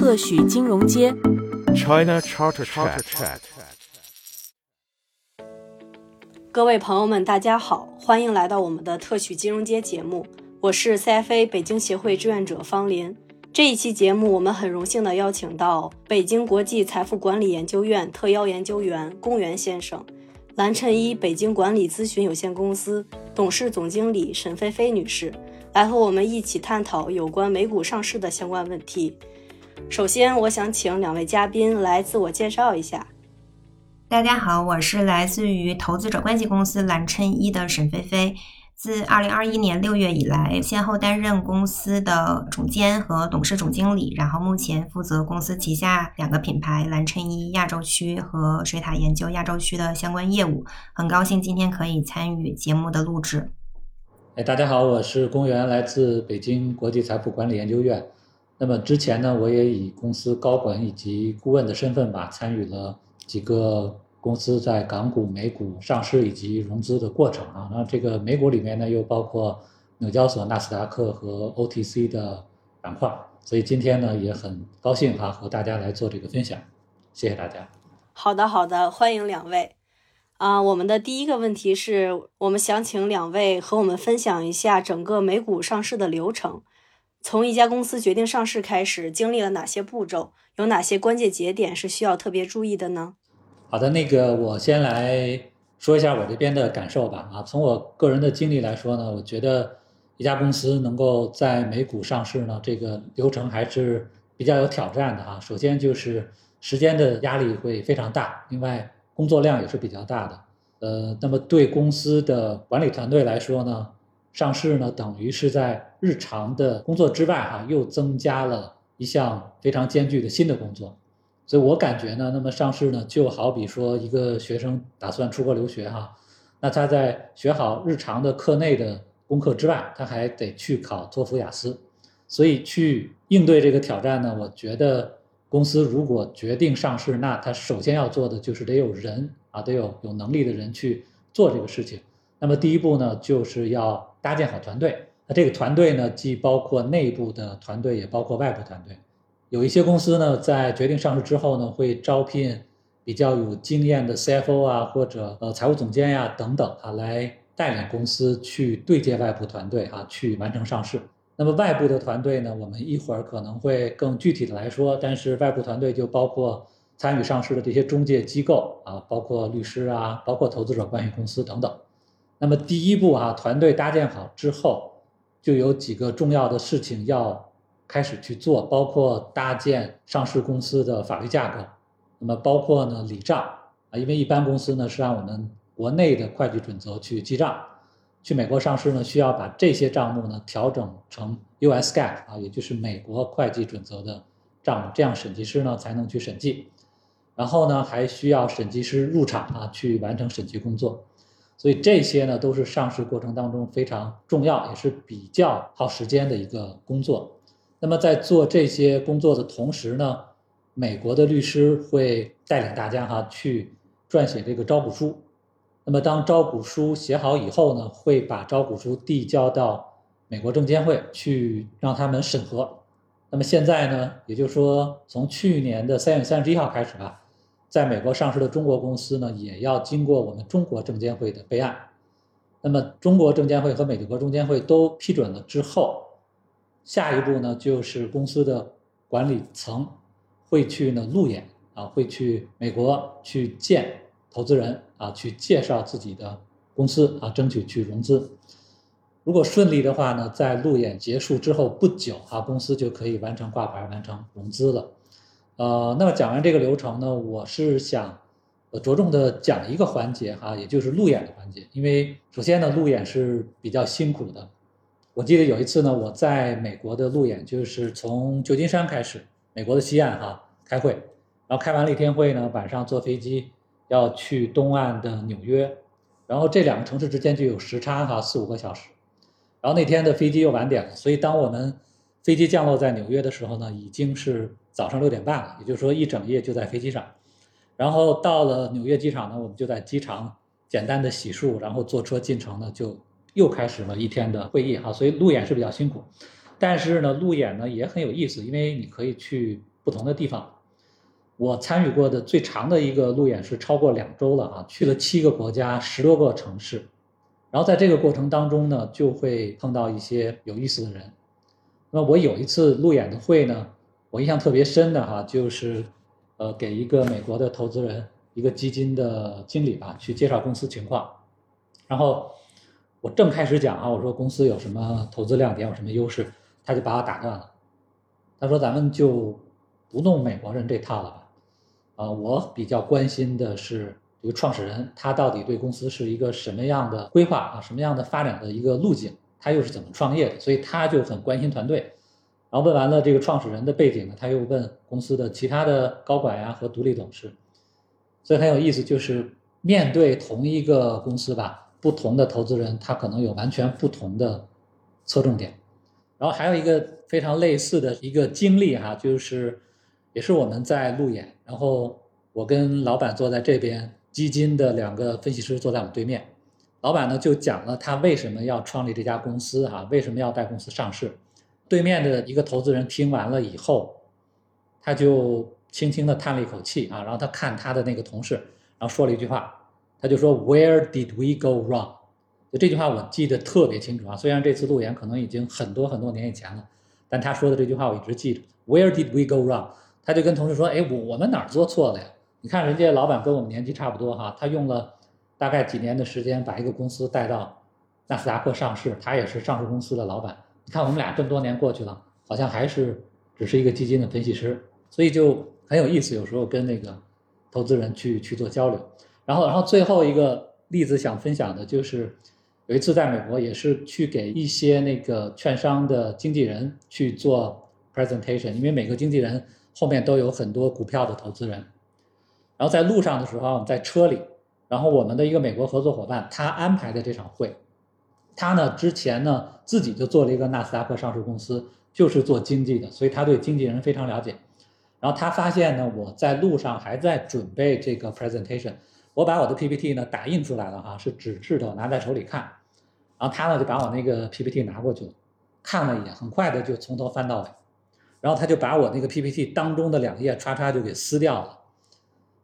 特许金融街。China Charter Chat。各位朋友们，大家好，欢迎来到我们的特许金融街节目，我是 CFA 北京协会志愿者方林。这一期节目，我们很荣幸的邀请到北京国际财富管理研究院特邀研究员龚元先生，蓝衬衣北京管理咨询有限公司董事总经理沈菲菲女士，来和我们一起探讨有关美股上市的相关问题。首先，我想请两位嘉宾来自我介绍一下。大家好，我是来自于投资者关系公司蓝衬衣的沈菲菲。自二零二一年六月以来，先后担任公司的总监和董事总经理，然后目前负责公司旗下两个品牌蓝衬衣亚洲区和水塔研究亚洲区的相关业务。很高兴今天可以参与节目的录制。哎，大家好，我是龚元，来自北京国际财富管理研究院。那么之前呢，我也以公司高管以及顾问的身份吧，参与了几个公司在港股、美股上市以及融资的过程啊。那这个美股里面呢，又包括纽交所、纳斯达克和 OTC 的板块，所以今天呢也很高兴哈、和大家来做这个分享，谢谢大家。好的，好的，欢迎两位。啊，我们的第一个问题是我们想请两位和我们分享一下整个美股上市的流程，从一家公司决定上市开始，经历了哪些步骤，有哪些关键节点是需要特别注意的呢？好的，那个我先来说一下我这边的感受吧。啊，从我个人的经历来说呢，我觉得一家公司能够在美股上市呢，这个流程还是比较有挑战的啊。首先就是时间的压力会非常大，另外工作量也是比较大的。呃，那么对公司的管理团队来说呢，上市呢等于是在日常的工作之外哈、又增加了一项非常艰巨的新的工作。所以我感觉呢，那么上市呢，就好比说一个学生打算出国留学哈，那他在学好日常的课内的功课之外，他还得去考托福、雅思，所以去应对这个挑战呢，我觉得公司如果决定上市，那他首先要做的就是得有人啊，得有有能力的人去做这个事情。那么第一步呢，就是要搭建好团队。那这个团队呢，既包括内部的团队，也包括外部团队。有一些公司呢，在决定上市之后呢，会招聘比较有经验的 CFO 啊，或者呃财务总监呀、等等啊，来带领公司去对接外部团队啊，去完成上市。那么外部的团队呢，我们一会儿可能会更具体的来说，但是外部团队就包括参与上市的这些中介机构啊，包括律师啊，包括投资者关系公司等等。那么第一步啊，团队搭建好之后，就有几个重要的事情要开始去做，包括搭建上市公司的法律架构，那么包括呢理账啊，因为一般公司呢是按我们国内的会计准则去记账，去美国上市呢需要把这些账目呢调整成 US GAAP 啊，也就是美国会计准则的账目，这样审计师呢才能去审计，然后呢还需要审计师入场啊去完成审计工作。所以这些呢都是上市过程当中非常重要，也是比较耗时间的一个工作。那么在做这些工作的同时呢，美国的律师会带领大家哈去撰写这个招股书。那么当招股书写好以后呢，会把招股书递交到美国证监会去让他们审核。那么现在呢，也就是说从去年的三月三十一号开始吧，在美国上市的中国公司呢，也要经过我们中国证监会的备案。那么中国证监会和美国证监会都批准了之后，下一步呢就是公司的管理层会去呢路演啊，会去美国去见投资人啊，去介绍自己的公司啊，争取去融资。如果顺利的话呢，在路演结束之后不久啊，公司就可以完成挂牌、完成融资了。呃，那么讲完这个流程呢，我是想着重的讲一个环节哈、也就是路演的环节。因为首先呢，路演是比较辛苦的。我记得有一次呢，我在美国的路演就是从旧金山开始，美国的西岸哈、开会，然后开完了一天会呢，晚上坐飞机要去东岸的纽约，然后这两个城市之间就有时差哈、四五个小时。然后那天的飞机又晚点了，所以当我们飞机降落在纽约的时候呢，已经是早上六点半了，也就是说一整夜就在飞机上。然后到了纽约机场呢，我们就在机场简单的洗漱，然后坐车进城呢，就又开始了一天的会议哈。所以路演是比较辛苦，但是呢，路演呢也很有意思，因为你可以去不同的地方。我参与过的最长的一个路演是超过两周了啊，去了七个国家，十多个城市。然后在这个过程当中呢，就会碰到一些有意思的人。那我有一次路演的会呢，我印象特别深的哈，就是呃给一个美国的投资人，一个基金的经理吧，去介绍公司情况。然后我正开始讲啊，我说公司有什么投资亮点，有什么优势，他就把我打断了。他说：“咱们就不弄美国人这套了吧。”啊，我比较关心的是这个创始人，他到底对公司是一个什么样的规划啊，什么样的发展的一个路径，他又是怎么创业的？所以他就很关心团队。然后问完了这个创始人的背景呢，他又问公司的其他的高管呀和独立董事。所以很有意思，就是面对同一个公司吧，不同的投资人他可能有完全不同的侧重点。然后还有一个非常类似的一个经历哈，就是。也是我们在路演，然后我跟老板坐在这边，基金的两个分析师坐在我们对面。老板呢就讲了他为什么要创立这家公司，哈，为什么要带公司上市。对面的一个投资人听完了以后，他就轻轻的叹了一口气啊，然后他看他的那个同事，然后说了一句话，他就说 Where did we go wrong？就这句话我记得特别清楚啊，虽然这次路演可能已经很多很多年以前了，但他说的这句话我一直记着。Where did we go wrong？他就跟同事说：“哎，我我们哪儿做错了呀？你看人家老板跟我们年纪差不多哈，他用了大概几年的时间把一个公司带到纳斯达克上市，他也是上市公司的老板。你看我们俩这么多年过去了，好像还是只是一个基金的分析师，所以就很有意思。有时候跟那个投资人去去做交流。然后，然后最后一个例子想分享的就是有一次在美国也是去给一些那个券商的经纪人去做 presentation，因为每个经纪人。后面都有很多股票的投资人，然后在路上的时候，在车里，然后我们的一个美国合作伙伴他安排的这场会，他呢之前呢自己就做了一个纳斯达克上市公司，就是做经济的，所以他对经纪人非常了解。然后他发现呢我在路上还在准备这个 presentation，我把我的 PPT 呢打印出来了哈，是纸质的，拿在手里看。然后他呢就把我那个 PPT 拿过去了，看了一眼，很快的就从头翻到尾。然后他就把我那个 PPT 当中的两页叉叉就给撕掉了。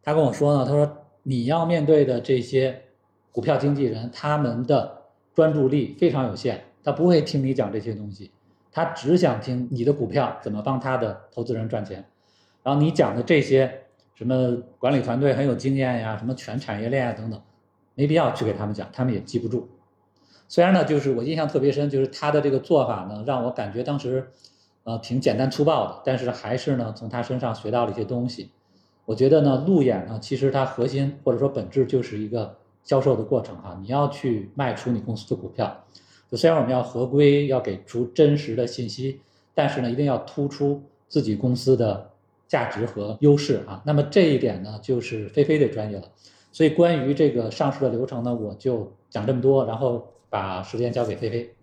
他跟我说呢，他说你要面对的这些股票经纪人，他们的专注力非常有限，他不会听你讲这些东西，他只想听你的股票怎么帮他的投资人赚钱。然后你讲的这些什么管理团队很有经验呀，什么全产业链啊等等，没必要去给他们讲，他们也记不住。虽然呢，就是我印象特别深，就是他的这个做法呢，让我感觉当时。呃，挺简单粗暴的，但是还是呢，从他身上学到了一些东西。我觉得呢，路演呢，其实它核心或者说本质就是一个销售的过程哈。你要去卖出你公司的股票，就虽然我们要合规，要给出真实的信息，但是呢，一定要突出自己公司的价值和优势啊。那么这一点呢，就是菲菲的专业了。所以关于这个上市的流程呢，我就讲这么多，然后把时间交给菲菲。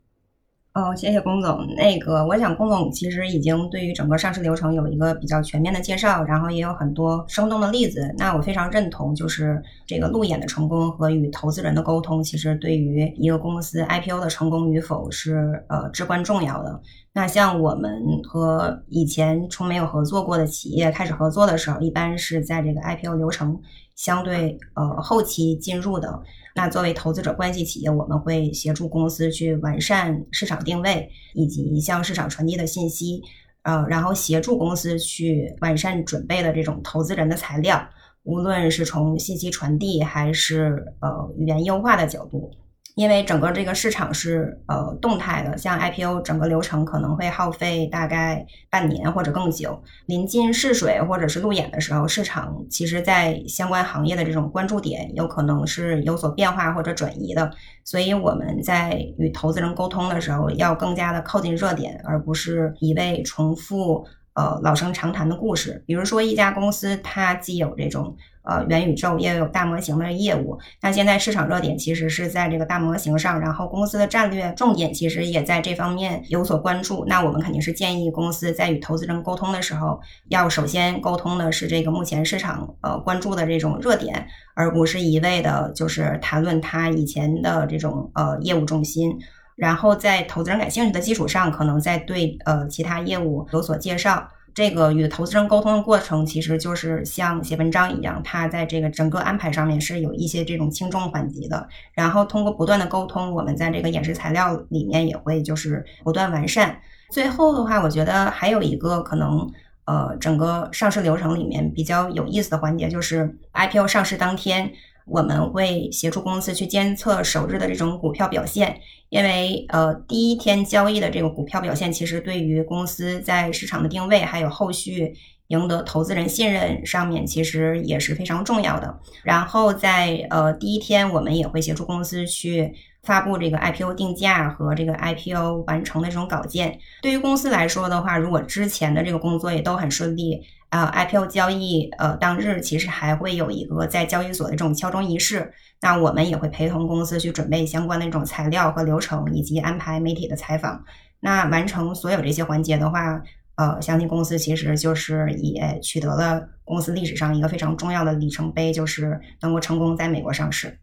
哦，谢谢龚总。那个，我想龚总其实已经对于整个上市流程有一个比较全面的介绍，然后也有很多生动的例子。那我非常认同，就是这个路演的成功和与投资人的沟通，其实对于一个公司 IPO 的成功与否是呃至关重要的。那像我们和以前从没有合作过的企业开始合作的时候，一般是在这个 IPO 流程相对呃后期进入的。那作为投资者关系企业，我们会协助公司去完善市场定位以及向市场传递的信息，呃，然后协助公司去完善准备的这种投资人的材料，无论是从信息传递还是呃语言优化的角度。因为整个这个市场是呃动态的，像 IPO 整个流程可能会耗费大概半年或者更久。临近试水或者是路演的时候，市场其实在相关行业的这种关注点有可能是有所变化或者转移的。所以我们在与投资人沟通的时候，要更加的靠近热点，而不是一味重复呃老生常谈的故事。比如说一家公司，它既有这种。呃，元宇宙也有大模型的业务。那现在市场热点其实是在这个大模型上，然后公司的战略重点其实也在这方面有所关注。那我们肯定是建议公司在与投资人沟通的时候，要首先沟通的是这个目前市场呃关注的这种热点，而不是一味的就是谈论他以前的这种呃业务重心。然后在投资人感兴趣的基础上，可能再对呃其他业务有所介绍。这个与投资人沟通的过程，其实就是像写文章一样，它在这个整个安排上面是有一些这种轻重缓急的。然后通过不断的沟通，我们在这个演示材料里面也会就是不断完善。最后的话，我觉得还有一个可能，呃，整个上市流程里面比较有意思的环节，就是 IPO 上市当天。我们会协助公司去监测首日的这种股票表现，因为呃第一天交易的这个股票表现，其实对于公司在市场的定位，还有后续赢得投资人信任上面，其实也是非常重要的。然后在呃第一天，我们也会协助公司去发布这个 IPO 定价和这个 IPO 完成的这种稿件。对于公司来说的话，如果之前的这个工作也都很顺利。啊，IPO 交易呃当日其实还会有一个在交易所的这种敲钟仪式，那我们也会陪同公司去准备相关的这种材料和流程，以及安排媒体的采访。那完成所有这些环节的话，呃，相信公司其实就是也取得了公司历史上一个非常重要的里程碑，就是能够成功在美国上市。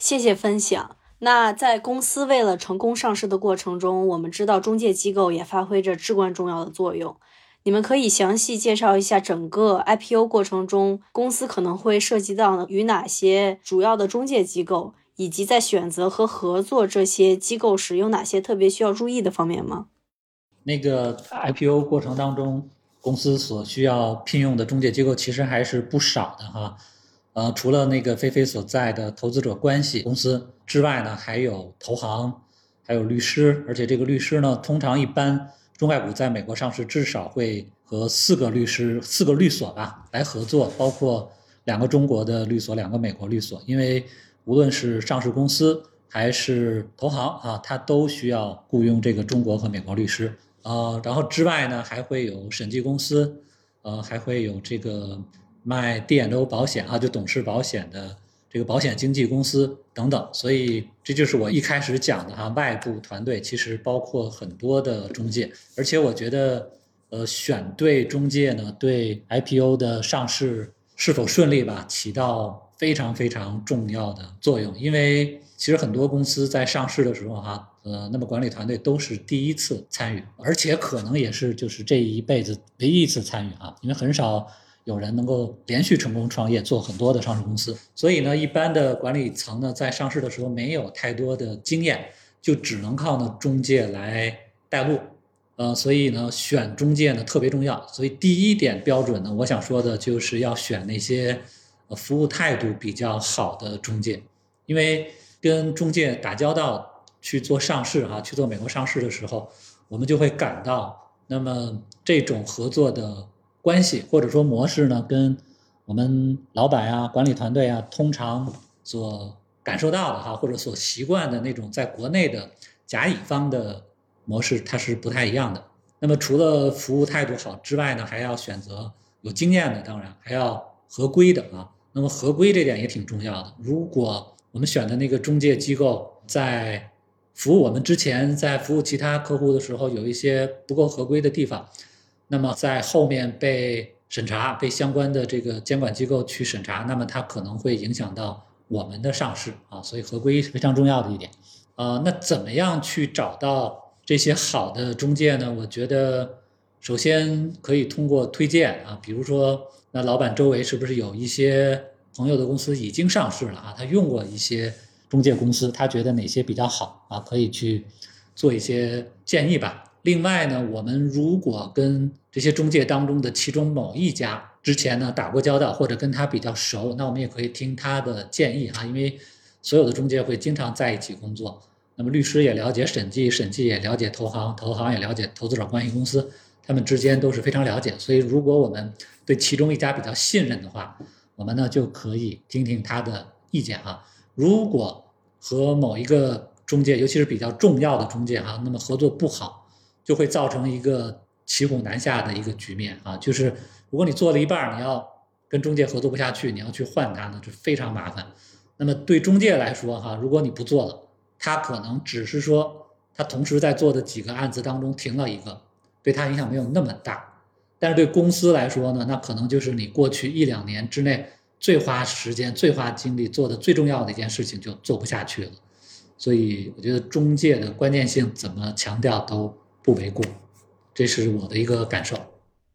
谢谢分享。那在公司为了成功上市的过程中，我们知道中介机构也发挥着至关重要的作用。你们可以详细介绍一下整个 IPO 过程中，公司可能会涉及到与哪些主要的中介机构，以及在选择和合作这些机构时有哪些特别需要注意的方面吗？那个 IPO 过程当中，公司所需要聘用的中介机构其实还是不少的哈。呃，除了那个菲菲所在的投资者关系公司之外呢，还有投行，还有律师，而且这个律师呢，通常一般。中概股在美国上市，至少会和四个律师、四个律所吧来合作，包括两个中国的律所、两个美国律所。因为无论是上市公司还是投行啊，它都需要雇佣这个中国和美国律师啊。然后之外呢，还会有审计公司，呃，还会有这个卖 D&O 保险啊，就董事保险的。这个保险经纪公司等等，所以这就是我一开始讲的哈，外部团队其实包括很多的中介，而且我觉得，呃，选对中介呢，对 IPO 的上市是否顺利吧，起到非常非常重要的作用。因为其实很多公司在上市的时候哈，呃，那么管理团队都是第一次参与，而且可能也是就是这一辈子唯一一次参与啊，因为很少。有人能够连续成功创业，做很多的上市公司，所以呢，一般的管理层呢，在上市的时候没有太多的经验，就只能靠呢中介来带路，呃，所以呢，选中介呢特别重要。所以第一点标准呢，我想说的就是要选那些服务态度比较好的中介，因为跟中介打交道去做上市哈，去做美国上市的时候，我们就会感到，那么这种合作的。关系或者说模式呢，跟我们老板啊、管理团队啊，通常所感受到的哈，或者所习惯的那种在国内的甲乙方的模式，它是不太一样的。那么除了服务态度好之外呢，还要选择有经验的，当然还要合规的啊。那么合规这点也挺重要的。如果我们选的那个中介机构在服务我们之前，在服务其他客户的时候，有一些不够合规的地方。那么在后面被审查，被相关的这个监管机构去审查，那么它可能会影响到我们的上市啊，所以合规是非常重要的一点。啊，那怎么样去找到这些好的中介呢？我觉得首先可以通过推荐啊，比如说那老板周围是不是有一些朋友的公司已经上市了啊？他用过一些中介公司，他觉得哪些比较好啊？可以去做一些建议吧。另外呢，我们如果跟这些中介当中的其中某一家之前呢打过交道，或者跟他比较熟，那我们也可以听他的建议哈。因为所有的中介会经常在一起工作，那么律师也了解审计，审计也了解投行，投行也了解投资者关系公司，他们之间都是非常了解。所以，如果我们对其中一家比较信任的话，我们呢就可以听听他的意见哈。如果和某一个中介，尤其是比较重要的中介哈，那么合作不好。就会造成一个骑虎难下的一个局面啊！就是如果你做了一半，你要跟中介合作不下去，你要去换他呢，就非常麻烦。那么对中介来说哈，如果你不做了，他可能只是说他同时在做的几个案子当中停了一个，对他影响没有那么大。但是对公司来说呢，那可能就是你过去一两年之内最花时间、最花精力做的最重要的一件事情就做不下去了。所以我觉得中介的关键性怎么强调都。不为过，这是我的一个感受。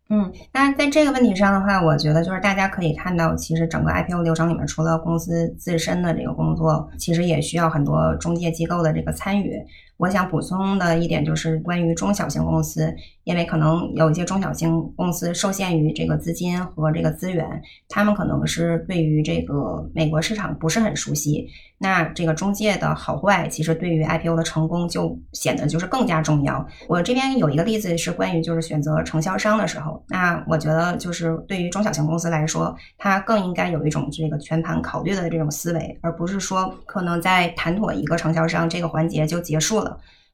嗯，那在这个问题上的话，我觉得就是大家可以看到，其实整个 IPO 流程里面，除了公司自身的这个工作，其实也需要很多中介机构的这个参与。我想补充的一点就是关于中小型公司，因为可能有一些中小型公司受限于这个资金和这个资源，他们可能是对于这个美国市场不是很熟悉。那这个中介的好坏，其实对于 IPO 的成功就显得就是更加重要。我这边有一个例子是关于就是选择承销商的时候，那我觉得就是对于中小型公司来说，它更应该有一种这个全盘考虑的这种思维，而不是说可能在谈妥一个承销商这个环节就结束了。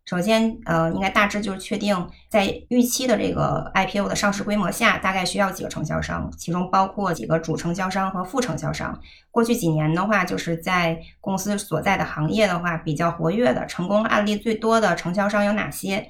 首先，呃，应该大致就是确定在预期的这个 IPO 的上市规模下，大概需要几个承销商，其中包括几个主承销商和副承销商。过去几年的话，就是在公司所在的行业的话，比较活跃的、成功案例最多的承销商有哪些？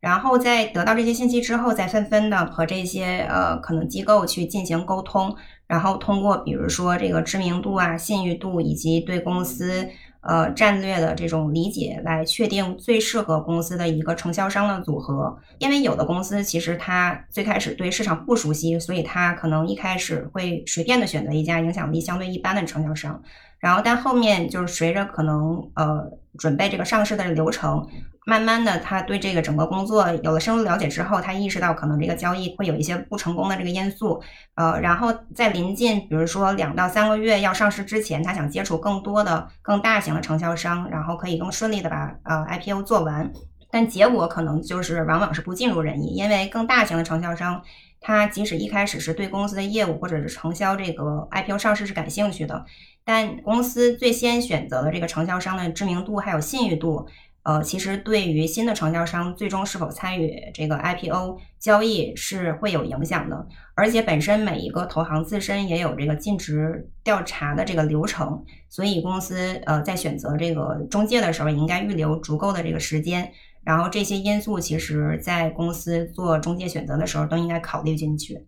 然后在得到这些信息之后，再纷纷的和这些呃可能机构去进行沟通，然后通过比如说这个知名度啊、信誉度以及对公司。呃，战略的这种理解来确定最适合公司的一个承销商的组合，因为有的公司其实它最开始对市场不熟悉，所以它可能一开始会随便的选择一家影响力相对一般的承销商，然后但后面就是随着可能呃准备这个上市的流程。慢慢的，他对这个整个工作有了深入了解之后，他意识到可能这个交易会有一些不成功的这个因素，呃，然后在临近，比如说两到三个月要上市之前，他想接触更多的更大型的承销商，然后可以更顺利的把呃 IPO 做完。但结果可能就是往往是不尽如人意，因为更大型的承销商，他即使一开始是对公司的业务或者是承销这个 IPO 上市是感兴趣的，但公司最先选择的这个承销商的知名度还有信誉度。呃，其实对于新的承销商最终是否参与这个 IPO 交易是会有影响的，而且本身每一个投行自身也有这个尽职调查的这个流程，所以公司呃在选择这个中介的时候，应该预留足够的这个时间，然后这些因素其实在公司做中介选择的时候都应该考虑进去。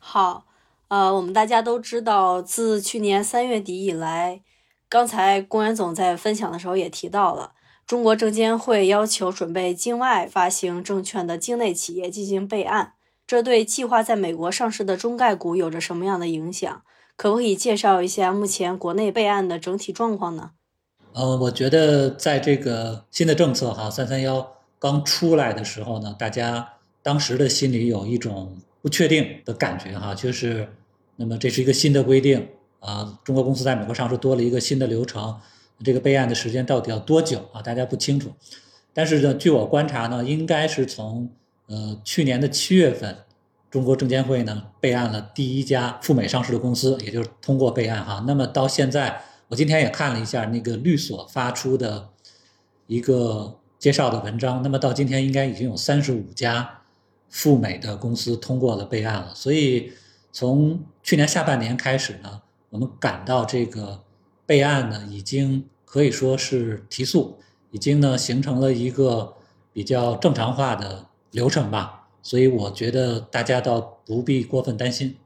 好，呃，我们大家都知道，自去年三月底以来，刚才公园总在分享的时候也提到了。中国证监会要求准备境外发行证券的境内企业进行备案，这对计划在美国上市的中概股有着什么样的影响？可不可以介绍一下目前国内备案的整体状况呢？呃，我觉得在这个新的政策哈三三幺刚出来的时候呢，大家当时的心里有一种不确定的感觉哈，就是那么这是一个新的规定啊，中国公司在美国上市多了一个新的流程。这个备案的时间到底要多久啊？大家不清楚。但是呢，据我观察呢，应该是从呃去年的七月份，中国证监会呢备案了第一家赴美上市的公司，也就是通过备案哈。那么到现在，我今天也看了一下那个律所发出的一个介绍的文章，那么到今天应该已经有三十五家赴美的公司通过了备案了。所以从去年下半年开始呢，我们感到这个备案呢已经。可以说是提速，已经呢形成了一个比较正常化的流程吧，所以我觉得大家倒不必过分担心。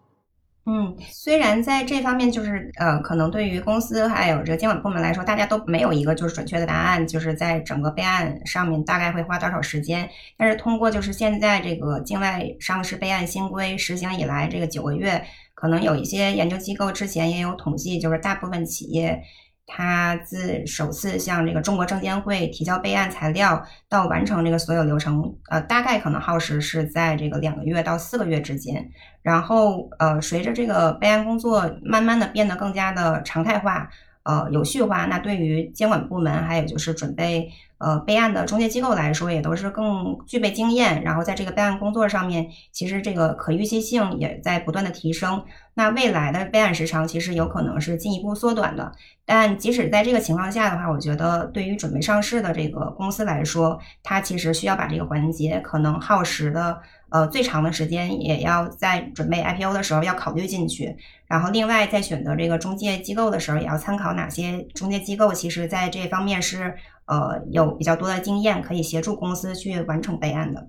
嗯，虽然在这方面就是呃，可能对于公司还有这个监管部门来说，大家都没有一个就是准确的答案，就是在整个备案上面大概会花多少时间。但是通过就是现在这个境外上市备案新规实行以来这个九个月，可能有一些研究机构之前也有统计，就是大部分企业。它自首次向这个中国证监会提交备案材料到完成这个所有流程，呃，大概可能耗时是在这个两个月到四个月之间。然后，呃，随着这个备案工作慢慢的变得更加的常态化，呃，有序化，那对于监管部门还有就是准备呃备案的中介机构来说，也都是更具备经验。然后在这个备案工作上面，其实这个可预期性也在不断的提升。那未来的备案时长其实有可能是进一步缩短的，但即使在这个情况下的话，我觉得对于准备上市的这个公司来说，它其实需要把这个环节可能耗时的呃最长的时间，也要在准备 IPO 的时候要考虑进去。然后另外在选择这个中介机构的时候，也要参考哪些中介机构其实在这方面是呃有比较多的经验，可以协助公司去完成备案的。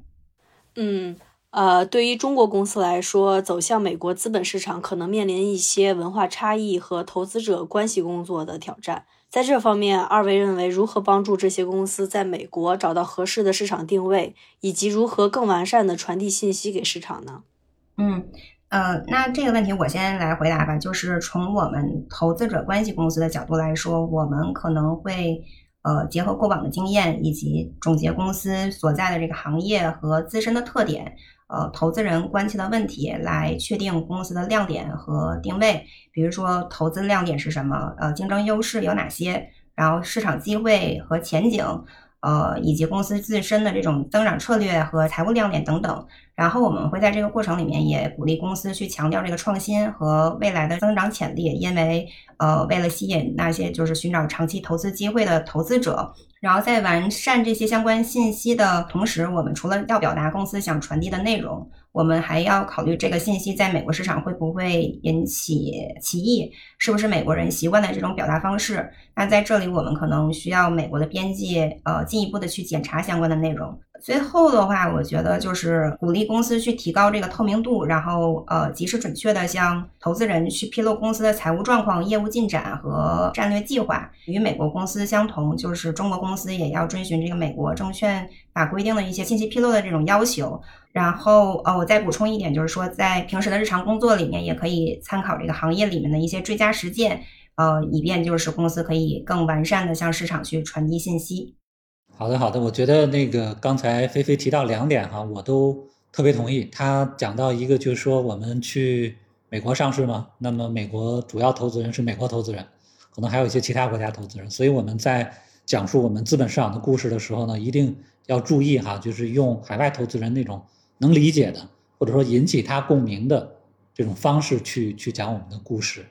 嗯。呃，对于中国公司来说，走向美国资本市场可能面临一些文化差异和投资者关系工作的挑战。在这方面，二位认为如何帮助这些公司在美国找到合适的市场定位，以及如何更完善的传递信息给市场呢？嗯，呃，那这个问题我先来回答吧。就是从我们投资者关系公司的角度来说，我们可能会呃结合过往的经验，以及总结公司所在的这个行业和自身的特点，呃，投资人关切的问题，来确定公司的亮点和定位。比如说，投资亮点是什么？呃，竞争优势有哪些？然后市场机会和前景。呃，以及公司自身的这种增长策略和财务亮点等等，然后我们会在这个过程里面也鼓励公司去强调这个创新和未来的增长潜力，因为呃，为了吸引那些就是寻找长期投资机会的投资者，然后在完善这些相关信息的同时，我们除了要表达公司想传递的内容。我们还要考虑这个信息在美国市场会不会引起歧义，是不是美国人习惯的这种表达方式？那在这里，我们可能需要美国的编辑呃进一步的去检查相关的内容。最后的话，我觉得就是鼓励公司去提高这个透明度，然后呃及时准确的向投资人去披露公司的财务状况、业务进展和战略计划。与美国公司相同，就是中国公司也要遵循这个美国证券法规定的一些信息披露的这种要求。然后，呃，我再补充一点，就是说，在平时的日常工作里面，也可以参考这个行业里面的一些追加实践，呃，以便就是公司可以更完善的向市场去传递信息。好的，好的，我觉得那个刚才菲菲提到两点哈，我都特别同意。他讲到一个就是说，我们去美国上市嘛，那么美国主要投资人是美国投资人，可能还有一些其他国家投资人，所以我们在讲述我们资本市场的故事的时候呢，一定要注意哈，就是用海外投资人那种。能理解的，或者说引起他共鸣的这种方式去去讲我们的故事。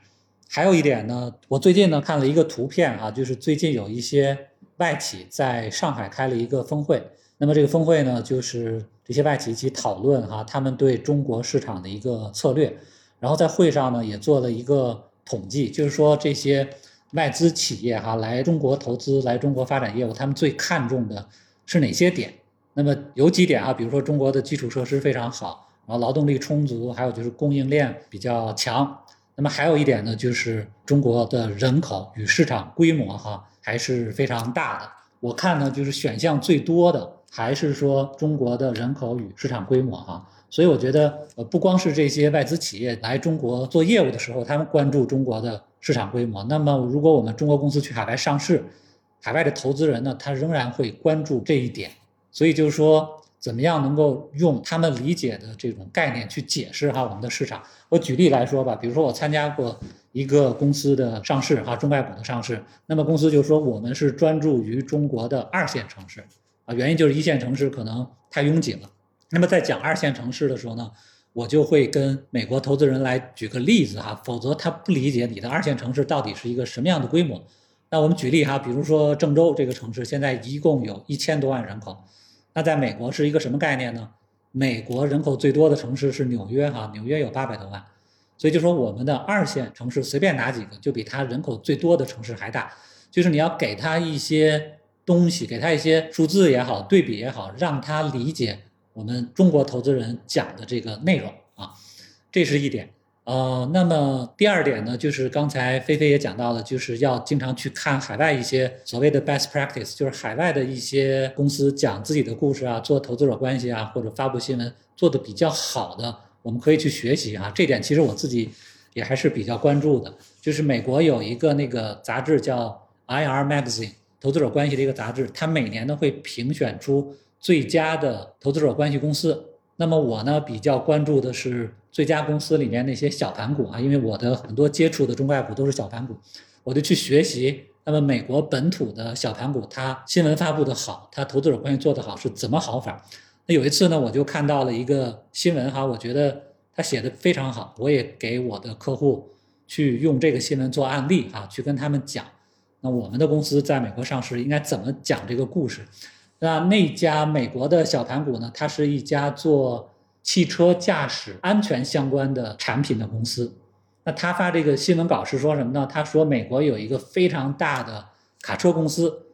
还有一点呢，我最近呢看了一个图片啊，就是最近有一些外企在上海开了一个峰会。那么这个峰会呢，就是这些外企一起讨论哈，他们对中国市场的一个策略。然后在会上呢，也做了一个统计，就是说这些外资企业哈来中国投资、来中国发展业务，他们最看重的是哪些点？那么有几点啊，比如说中国的基础设施非常好，然后劳动力充足，还有就是供应链比较强。那么还有一点呢，就是中国的人口与市场规模哈还是非常大的。我看呢，就是选项最多的还是说中国的人口与市场规模哈。所以我觉得，呃，不光是这些外资企业来中国做业务的时候，他们关注中国的市场规模。那么如果我们中国公司去海外上市，海外的投资人呢，他仍然会关注这一点。所以就是说，怎么样能够用他们理解的这种概念去解释哈我们的市场？我举例来说吧，比如说我参加过一个公司的上市哈，中概股的上市，那么公司就说我们是专注于中国的二线城市啊，原因就是一线城市可能太拥挤了。那么在讲二线城市的时候呢，我就会跟美国投资人来举个例子哈，否则他不理解你的二线城市到底是一个什么样的规模。那我们举例哈，比如说郑州这个城市现在一共有一千多万人口。那在美国是一个什么概念呢？美国人口最多的城市是纽约，哈，纽约有八百多万，所以就说我们的二线城市随便哪几个，就比它人口最多的城市还大。就是你要给他一些东西，给他一些数字也好，对比也好，让他理解我们中国投资人讲的这个内容啊，这是一点。呃，那么第二点呢，就是刚才菲菲也讲到了，就是要经常去看海外一些所谓的 best practice，就是海外的一些公司讲自己的故事啊，做投资者关系啊，或者发布新闻做的比较好的，我们可以去学习啊。这点其实我自己也还是比较关注的。就是美国有一个那个杂志叫 IR Magazine，投资者关系的一个杂志，它每年呢会评选出最佳的投资者关系公司。那么我呢比较关注的是最佳公司里面那些小盘股啊，因为我的很多接触的中概股都是小盘股，我就去学习。那么美国本土的小盘股，它新闻发布的好，它投资者关系做得好，是怎么好法？那有一次呢，我就看到了一个新闻哈，我觉得他写的非常好，我也给我的客户去用这个新闻做案例啊，去跟他们讲，那我们的公司在美国上市应该怎么讲这个故事。那那家美国的小盘股呢？它是一家做汽车驾驶安全相关的产品的公司。那他发这个新闻稿是说什么呢？他说美国有一个非常大的卡车公司，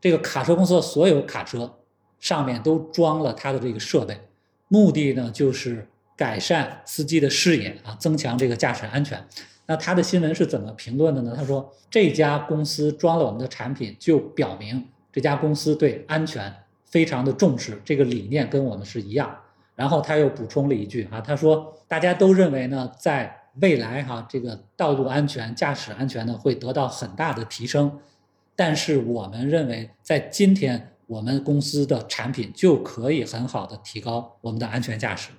这个卡车公司的所有卡车上面都装了它的这个设备，目的呢就是改善司机的视野啊，增强这个驾驶安全。那他的新闻是怎么评论的呢？他说这家公司装了我们的产品，就表明。这家公司对安全非常的重视，这个理念跟我们是一样。然后他又补充了一句啊，他说大家都认为呢，在未来哈，这个道路安全、驾驶安全呢会得到很大的提升，但是我们认为在今天，我们公司的产品就可以很好的提高我们的安全驾驶，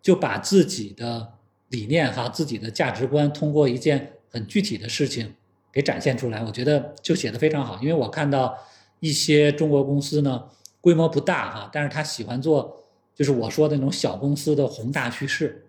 就把自己的理念哈、自己的价值观通过一件很具体的事情给展现出来。我觉得就写的非常好，因为我看到一些中国公司呢，规模不大哈，但是他喜欢做。就是我说的那种小公司的宏大叙事，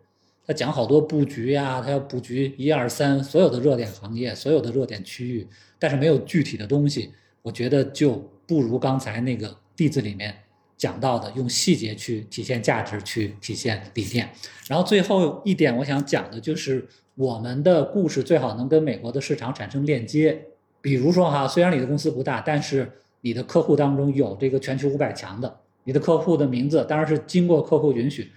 他讲好多布局呀，他要布局一二三所有的热点行业、所有的热点区域，但是没有具体的东西，我觉得就不如刚才那个例子里面讲到的，用细节去体现价值，去体现理念。然后最后一点，我想讲的就是我们的故事最好能跟美国的市场产生链接。比如说哈，虽然你的公司不大，但是你的客户当中有这个全球五百强的。你的客户的名字当然是经过客户允许，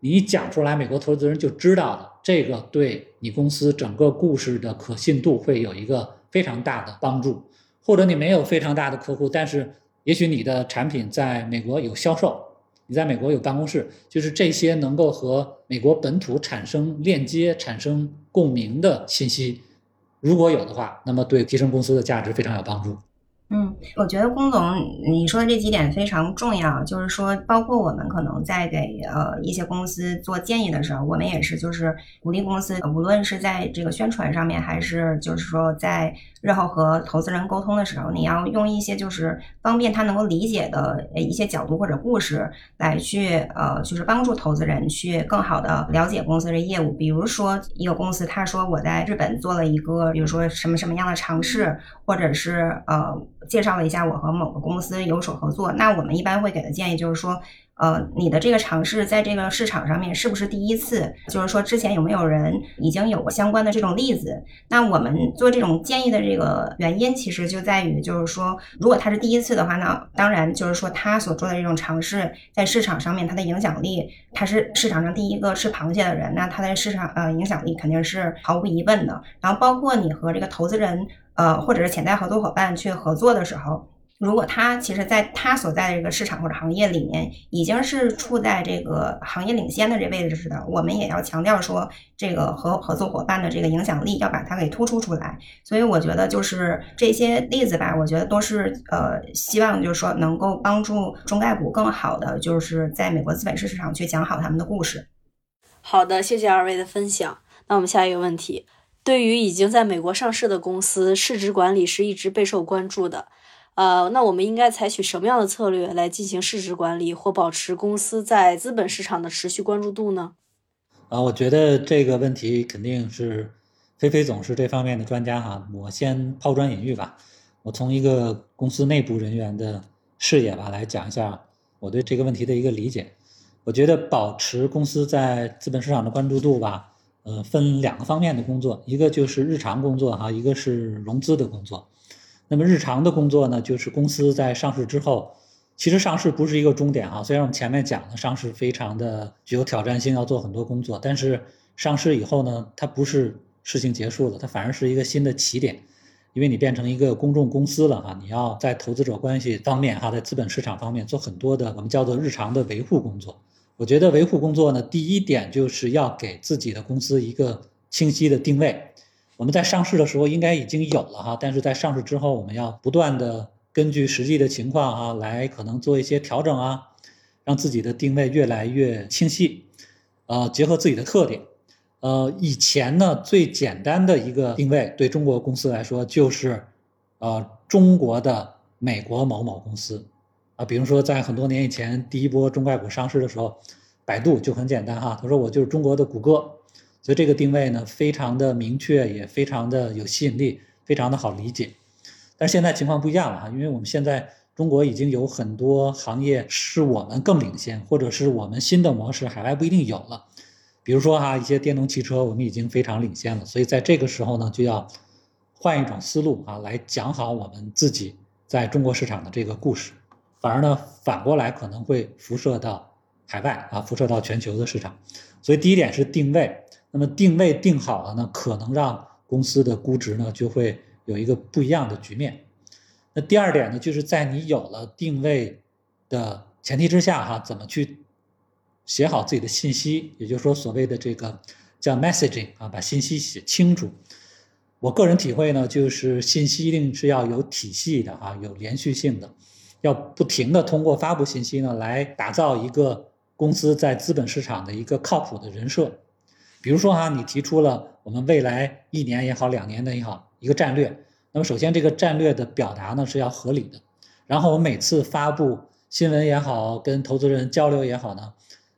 你讲出来，美国投资人就知道了，这个对你公司整个故事的可信度会有一个非常大的帮助。或者你没有非常大的客户，但是也许你的产品在美国有销售，你在美国有办公室，就是这些能够和美国本土产生链接、产生共鸣的信息，如果有的话，那么对提升公司的价值非常有帮助。嗯，我觉得龚总你说的这几点非常重要，就是说，包括我们可能在给呃一些公司做建议的时候，我们也是就是鼓励公司，无论是在这个宣传上面，还是就是说在日后和投资人沟通的时候，你要用一些就是方便他能够理解的一些角度或者故事来去呃，就是帮助投资人去更好的了解公司的业务。比如说一个公司，他说我在日本做了一个，比如说什么什么样的尝试，或者是呃。介绍了一下我和某个公司有所合作，那我们一般会给的建议就是说，呃，你的这个尝试在这个市场上面是不是第一次？就是说之前有没有人已经有过相关的这种例子？那我们做这种建议的这个原因，其实就在于就是说，如果他是第一次的话，那当然就是说他所做的这种尝试在市场上面他的影响力，他是市场上第一个吃螃蟹的人，那他的市场呃影响力肯定是毫无疑问的。然后包括你和这个投资人。呃，或者是潜在合作伙伴去合作的时候，如果他其实在他所在的这个市场或者行业里面已经是处在这个行业领先的这位置的，我们也要强调说，这个合合作伙伴的这个影响力要把它给突出出来。所以我觉得就是这些例子吧，我觉得都是呃，希望就是说能够帮助中概股更好的就是在美国资本市场去讲好他们的故事。好的，谢谢二位的分享。那我们下一个问题。对于已经在美国上市的公司，市值管理是一直备受关注的。呃，那我们应该采取什么样的策略来进行市值管理，或保持公司在资本市场的持续关注度呢？啊，我觉得这个问题肯定是菲菲总是这方面的专家哈。我先抛砖引玉吧，我从一个公司内部人员的视野吧来讲一下我对这个问题的一个理解。我觉得保持公司在资本市场的关注度吧。呃，分两个方面的工作，一个就是日常工作哈，一个是融资的工作。那么日常的工作呢，就是公司在上市之后，其实上市不是一个终点啊。虽然我们前面讲的上市非常的具有挑战性，要做很多工作，但是上市以后呢，它不是事情结束了，它反而是一个新的起点，因为你变成一个公众公司了哈，你要在投资者关系方面哈，在资本市场方面做很多的我们叫做日常的维护工作。我觉得维护工作呢，第一点就是要给自己的公司一个清晰的定位。我们在上市的时候应该已经有了哈，但是在上市之后，我们要不断的根据实际的情况哈，来可能做一些调整啊，让自己的定位越来越清晰。呃，结合自己的特点，呃，以前呢最简单的一个定位，对中国公司来说就是，呃，中国的美国某某公司。比如说在很多年以前，第一波中概股上市的时候，百度就很简单哈，他说我就是中国的谷歌，所以这个定位呢非常的明确，也非常的有吸引力，非常的好理解。但是现在情况不一样了哈，因为我们现在中国已经有很多行业是我们更领先，或者是我们新的模式海外不一定有了。比如说哈，一些电动汽车我们已经非常领先了，所以在这个时候呢，就要换一种思路啊，来讲好我们自己在中国市场的这个故事。反而呢，反过来可能会辐射到海外啊，辐射到全球的市场。所以第一点是定位，那么定位定好了呢，可能让公司的估值呢就会有一个不一样的局面。那第二点呢，就是在你有了定位的前提之下哈，怎么去写好自己的信息，也就是说所谓的这个叫 messaging 啊，把信息写清楚。我个人体会呢，就是信息一定是要有体系的啊，有连续性的，要不停的通过发布信息呢，来打造一个公司在资本市场的一个靠谱的人设。比如说哈，你提出了我们未来一年也好，两年的也好，一个战略。那么首先这个战略的表达呢是要合理的，然后我每次发布新闻也好，跟投资人交流也好呢，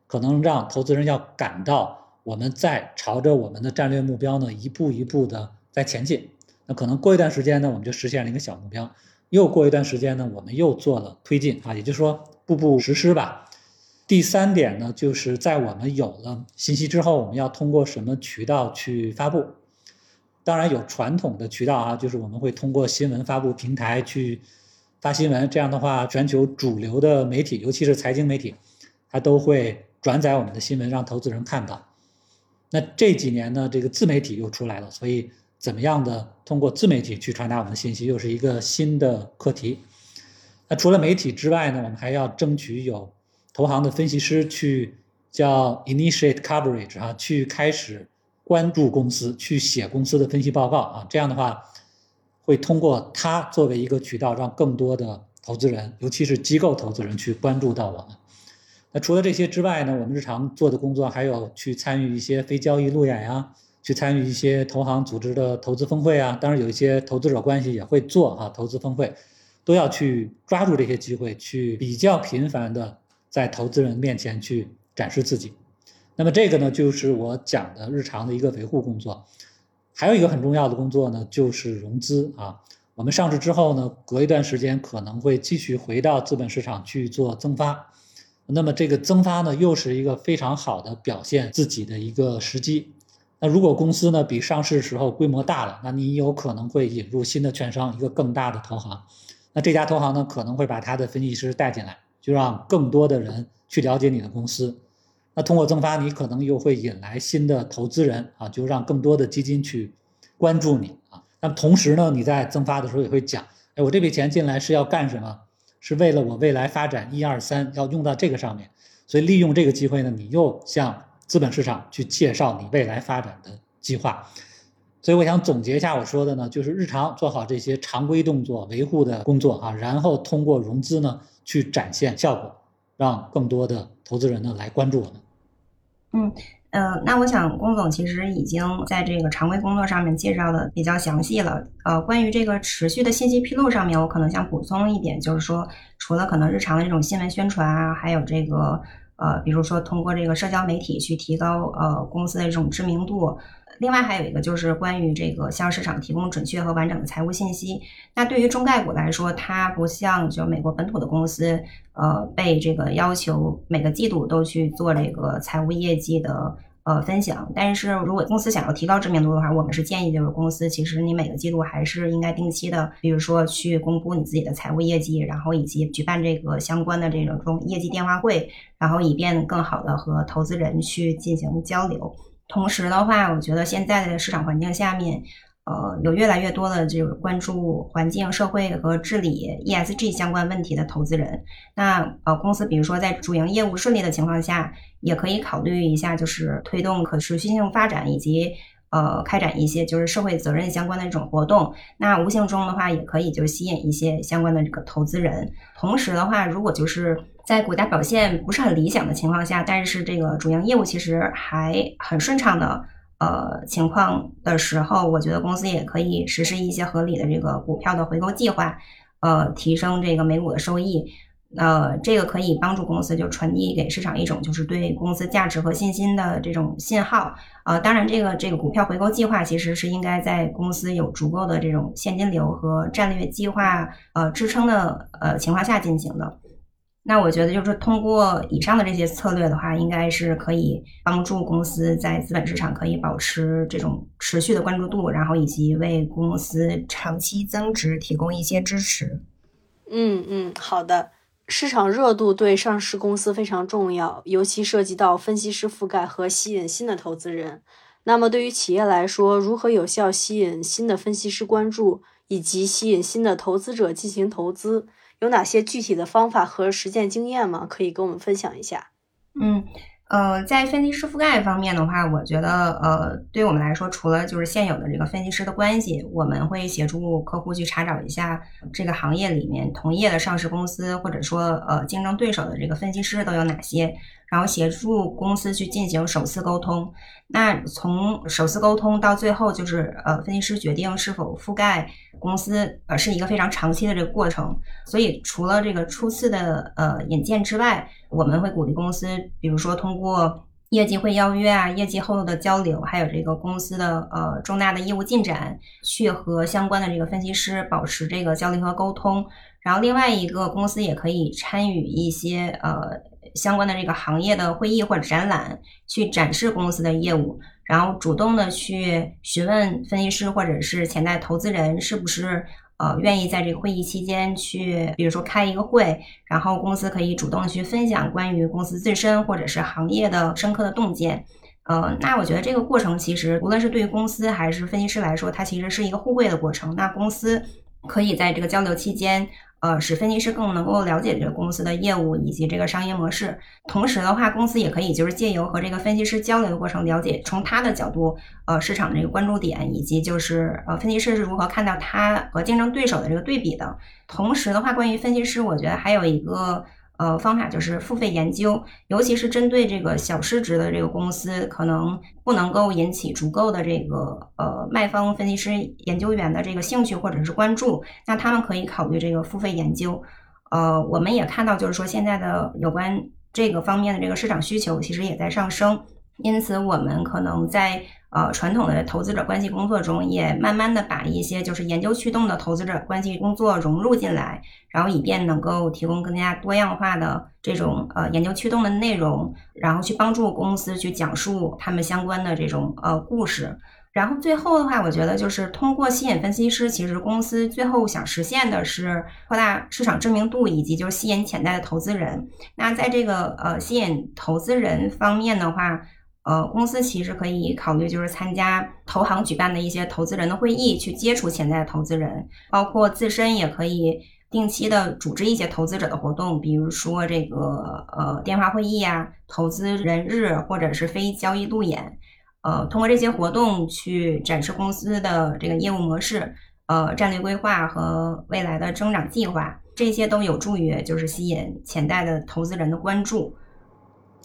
可能让投资人要感到我们在朝着我们的战略目标呢一步一步的。在前进，那可能过一段时间呢，我们就实现了一个小目标；又过一段时间呢，我们又做了推进啊，也就是说步步实施吧。第三点呢，就是在我们有了信息之后，我们要通过什么渠道去发布？当然有传统的渠道啊，就是我们会通过新闻发布平台去发新闻，这样的话，全球主流的媒体，尤其是财经媒体，它都会转载我们的新闻，让投资人看到。那这几年呢，这个自媒体又出来了，所以。怎么样的通过自媒体去传达我们的信息，又是一个新的课题。那除了媒体之外呢，我们还要争取有投行的分析师去叫 initiate coverage 啊，去开始关注公司，去写公司的分析报告啊。这样的话，会通过它作为一个渠道，让更多的投资人，尤其是机构投资人去关注到我们。那除了这些之外呢，我们日常做的工作还有去参与一些非交易路演呀。去参与一些投行组织的投资峰会啊，当然有一些投资者关系也会做啊，投资峰会都要去抓住这些机会，去比较频繁的在投资人面前去展示自己。那么这个呢，就是我讲的日常的一个维护工作。还有一个很重要的工作呢，就是融资啊。我们上市之后呢，隔一段时间可能会继续回到资本市场去做增发。那么这个增发呢，又是一个非常好的表现自己的一个时机。那如果公司呢比上市时候规模大了，那你有可能会引入新的券商，一个更大的投行。那这家投行呢可能会把他的分析师带进来，就让更多的人去了解你的公司。那通过增发，你可能又会引来新的投资人啊，就让更多的基金去关注你啊。那么同时呢，你在增发的时候也会讲，哎，我这笔钱进来是要干什么？是为了我未来发展一二三要用到这个上面。所以利用这个机会呢，你又向。资本市场去介绍你未来发展的计划，所以我想总结一下我说的呢，就是日常做好这些常规动作维护的工作啊，然后通过融资呢去展现效果，让更多的投资人呢来关注我们。嗯呃，那我想龚总其实已经在这个常规工作上面介绍的比较详细了。呃，关于这个持续的信息披露上面，我可能想补充一点，就是说除了可能日常的这种新闻宣传啊，还有这个。呃，比如说通过这个社交媒体去提高呃公司的这种知名度，另外还有一个就是关于这个向市场提供准确和完整的财务信息。那对于中概股来说，它不像就美国本土的公司，呃，被这个要求每个季度都去做这个财务业绩的。呃，分享。但是如果公司想要提高知名度的话，我们是建议就是公司其实你每个季度还是应该定期的，比如说去公布你自己的财务业绩，然后以及举办这个相关的这种中业绩电话会，然后以便更好的和投资人去进行交流。同时的话，我觉得现在的市场环境下面。呃，有越来越多的这个关注环境、社会和治理 ESG 相关问题的投资人。那呃，公司比如说在主营业务顺利的情况下，也可以考虑一下，就是推动可持续性发展以及呃开展一些就是社会责任相关的这种活动。那无形中的话，也可以就吸引一些相关的这个投资人。同时的话，如果就是在股价表现不是很理想的情况下，但是这个主营业务其实还很顺畅的。呃，情况的时候，我觉得公司也可以实施一些合理的这个股票的回购计划，呃，提升这个每股的收益。呃，这个可以帮助公司就传递给市场一种就是对公司价值和信心的这种信号。呃，当然，这个这个股票回购计划其实是应该在公司有足够的这种现金流和战略计划呃支撑的呃情况下进行的。那我觉得，就是通过以上的这些策略的话，应该是可以帮助公司在资本市场可以保持这种持续的关注度，然后以及为公司长期增值提供一些支持。嗯嗯，好的。市场热度对上市公司非常重要，尤其涉及到分析师覆盖和吸引新的投资人。那么对于企业来说，如何有效吸引新的分析师关注，以及吸引新的投资者进行投资？有哪些具体的方法和实践经验吗？可以跟我们分享一下。嗯，呃，在分析师覆盖方面的话，我觉得呃，对我们来说，除了就是现有的这个分析师的关系，我们会协助客户去查找一下这个行业里面同业的上市公司或者说呃竞争对手的这个分析师都有哪些，然后协助公司去进行首次沟通。那从首次沟通到最后，就是呃分析师决定是否覆盖公司，呃是一个非常长期的这个过程。所以除了这个初次的呃引荐之外，我们会鼓励公司，比如说通过业绩会邀约啊、业绩后的交流，还有这个公司的呃重大的业务进展，去和相关的这个分析师保持这个交流和沟通。然后另外一个公司也可以参与一些呃相关的这个行业的会议或者展览，去展示公司的业务，然后主动的去询问分析师或者是潜在投资人是不是。呃，愿意在这个会议期间去，比如说开一个会，然后公司可以主动的去分享关于公司自身或者是行业的深刻的洞见。呃，那我觉得这个过程其实无论是对于公司还是分析师来说，它其实是一个互惠的过程。那公司可以在这个交流期间。呃，使分析师更能够了解这个公司的业务以及这个商业模式。同时的话，公司也可以就是借由和这个分析师交流的过程，了解从他的角度，呃，市场这个关注点，以及就是呃，分析师是如何看到他和竞争对手的这个对比的。同时的话，关于分析师，我觉得还有一个。呃，方法就是付费研究，尤其是针对这个小市值的这个公司，可能不能够引起足够的这个呃卖方分析师研究员的这个兴趣或者是关注，那他们可以考虑这个付费研究。呃，我们也看到，就是说现在的有关这个方面的这个市场需求其实也在上升，因此我们可能在。呃，传统的投资者关系工作中，也慢慢的把一些就是研究驱动的投资者关系工作融入进来，然后以便能够提供更加多样化的这种呃研究驱动的内容，然后去帮助公司去讲述他们相关的这种呃故事。然后最后的话，我觉得就是通过吸引分析师，其实公司最后想实现的是扩大市场知名度，以及就是吸引潜在的投资人。那在这个呃吸引投资人方面的话，呃，公司其实可以考虑，就是参加投行举办的一些投资人的会议，去接触潜在的投资人，包括自身也可以定期的组织一些投资者的活动，比如说这个呃电话会议啊、投资人日或者是非交易路演，呃，通过这些活动去展示公司的这个业务模式、呃战略规划和未来的增长计划，这些都有助于就是吸引潜在的投资人的关注。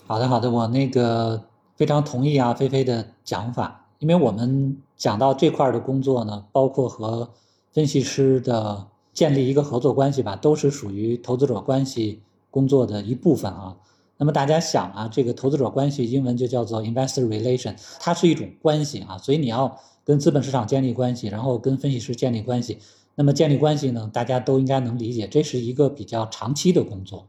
好的，好的，我那个。非常同意啊，菲菲的讲法，因为我们讲到这块的工作呢，包括和分析师的建立一个合作关系吧，都是属于投资者关系工作的一部分啊。那么大家想啊，这个投资者关系英文就叫做 investor relation，它是一种关系啊，所以你要跟资本市场建立关系，然后跟分析师建立关系。那么建立关系呢，大家都应该能理解，这是一个比较长期的工作，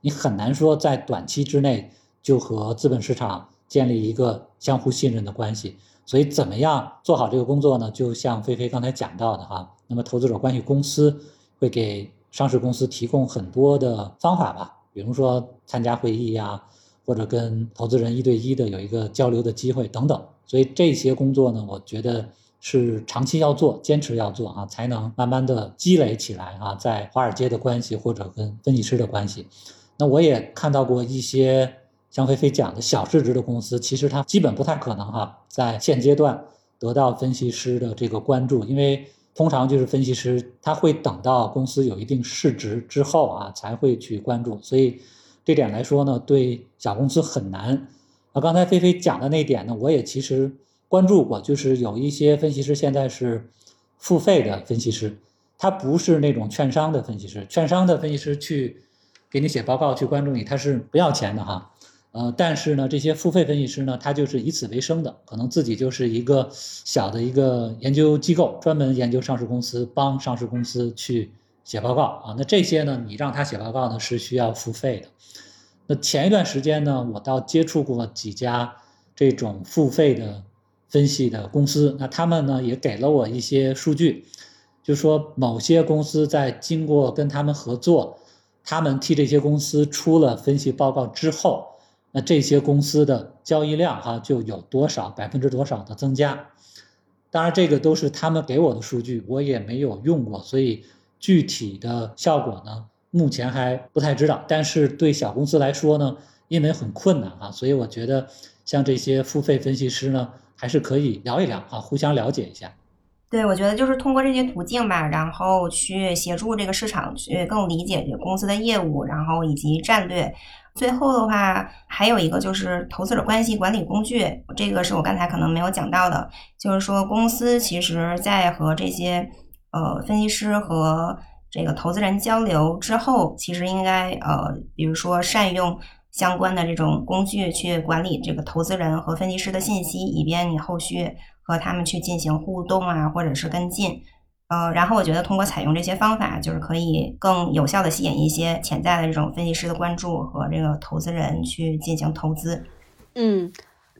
你很难说在短期之内就和资本市场。建立一个相互信任的关系，所以怎么样做好这个工作呢？就像菲菲刚才讲到的哈，那么投资者关系公司会给上市公司提供很多的方法吧，比如说参加会议呀，或者跟投资人一对一的有一个交流的机会等等。所以这些工作呢，我觉得是长期要做、坚持要做啊，才能慢慢的积累起来啊，在华尔街的关系或者跟分析师的关系。那我也看到过一些。像菲菲讲的小市值的公司，其实它基本不太可能哈，在现阶段得到分析师的这个关注，因为通常就是分析师他会等到公司有一定市值之后啊，才会去关注。所以这点来说呢，对小公司很难。那刚才菲菲讲的那点呢，我也其实关注过，就是有一些分析师现在是付费的分析师，他不是那种券商的分析师，券商的分析师去给你写报告去关注你，他是不要钱的哈。呃，但是呢，这些付费分析师呢，他就是以此为生的，可能自己就是一个小的一个研究机构，专门研究上市公司，帮上市公司去写报告啊。那这些呢，你让他写报告呢，是需要付费的。那前一段时间呢，我倒接触过几家这种付费的分析的公司，那他们呢也给了我一些数据，就说某些公司在经过跟他们合作，他们替这些公司出了分析报告之后。那这些公司的交易量哈就有多少百分之多少的增加？当然，这个都是他们给我的数据，我也没有用过，所以具体的效果呢，目前还不太知道。但是对小公司来说呢，因为很困难啊，所以我觉得像这些付费分析师呢，还是可以聊一聊啊，互相了解一下。对，我觉得就是通过这些途径吧，然后去协助这个市场去更理解这公司的业务，然后以及战略。最后的话，还有一个就是投资者关系管理工具，这个是我刚才可能没有讲到的，就是说公司其实在和这些呃分析师和这个投资人交流之后，其实应该呃，比如说善用相关的这种工具去管理这个投资人和分析师的信息，以便你后续和他们去进行互动啊，或者是跟进。呃，然后我觉得通过采用这些方法，就是可以更有效的吸引一些潜在的这种分析师的关注和这个投资人去进行投资。嗯，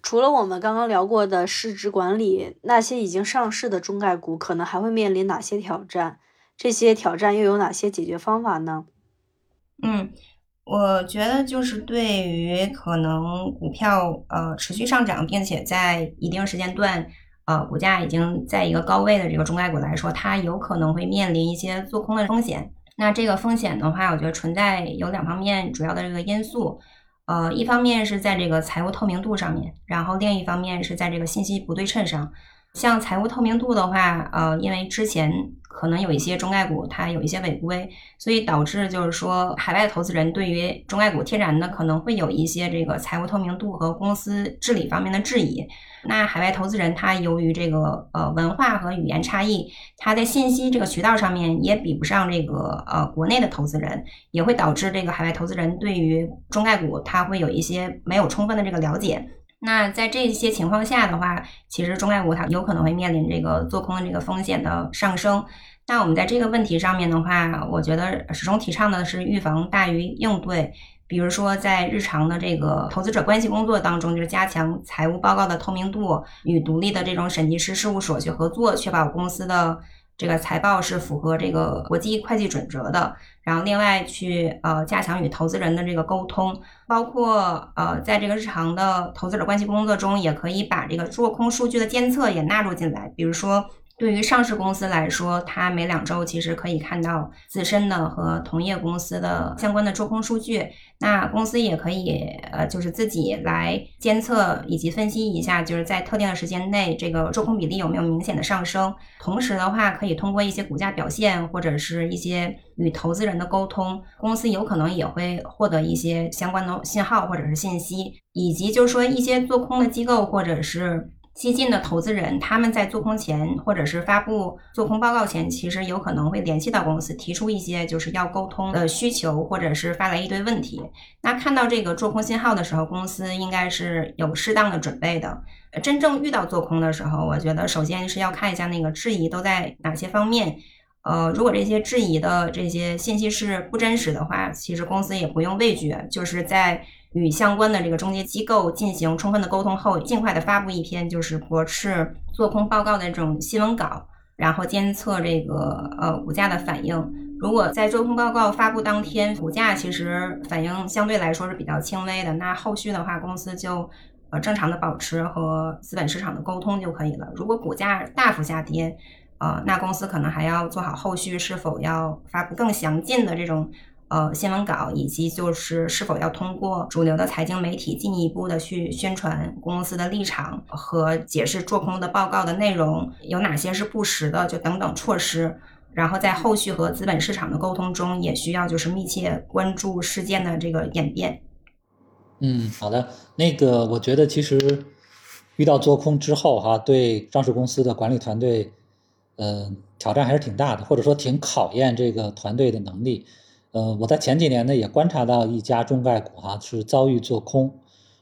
除了我们刚刚聊过的市值管理，那些已经上市的中概股可能还会面临哪些挑战？这些挑战又有哪些解决方法呢？嗯，我觉得就是对于可能股票呃持续上涨，并且在一定时间段。呃，股价已经在一个高位的这个中概股来说，它有可能会面临一些做空的风险。那这个风险的话，我觉得存在有两方面主要的这个因素。呃，一方面是在这个财务透明度上面，然后另一方面是在这个信息不对称上。像财务透明度的话，呃，因为之前可能有一些中概股它有一些违规，所以导致就是说海外投资人对于中概股天然的可能会有一些这个财务透明度和公司治理方面的质疑。那海外投资人他由于这个呃文化和语言差异，他在信息这个渠道上面也比不上这个呃国内的投资人，也会导致这个海外投资人对于中概股他会有一些没有充分的这个了解。那在这些情况下的话，其实中概股它有可能会面临这个做空的这个风险的上升。那我们在这个问题上面的话，我觉得始终提倡的是预防大于应对。比如说，在日常的这个投资者关系工作当中，就是加强财务报告的透明度，与独立的这种审计师事务所去合作，确保公司的这个财报是符合这个国际会计准则的。然后，另外去呃加强与投资人的这个沟通，包括呃在这个日常的投资者关系工作中，也可以把这个做空数据的监测也纳入进来，比如说。对于上市公司来说，它每两周其实可以看到自身的和同业公司的相关的做空数据。那公司也可以呃，就是自己来监测以及分析一下，就是在特定的时间内，这个做空比例有没有明显的上升。同时的话，可以通过一些股价表现或者是一些与投资人的沟通，公司有可能也会获得一些相关的信号或者是信息，以及就是说一些做空的机构或者是。激进的投资人，他们在做空前或者是发布做空报告前，其实有可能会联系到公司，提出一些就是要沟通的需求，或者是发来一堆问题。那看到这个做空信号的时候，公司应该是有适当的准备的。真正遇到做空的时候，我觉得首先是要看一下那个质疑都在哪些方面。呃，如果这些质疑的这些信息是不真实的话，其实公司也不用畏惧，就是在。与相关的这个中介机构进行充分的沟通后，尽快的发布一篇就是驳斥做空报告的这种新闻稿，然后监测这个呃股价的反应。如果在做空报告发布当天，股价其实反应相对来说是比较轻微的，那后续的话，公司就呃正常的保持和资本市场的沟通就可以了。如果股价大幅下跌，呃，那公司可能还要做好后续是否要发布更详尽的这种。呃，新闻稿以及就是是否要通过主流的财经媒体进一步的去宣传公司的立场和解释做空的报告的内容有哪些是不实的，就等等措施。然后在后续和资本市场的沟通中，也需要就是密切关注事件的这个演变。嗯，好的。那个，我觉得其实遇到做空之后哈，对上市公司的管理团队，嗯，挑战还是挺大的，或者说挺考验这个团队的能力。呃，我在前几年呢也观察到一家中概股哈是遭遇做空，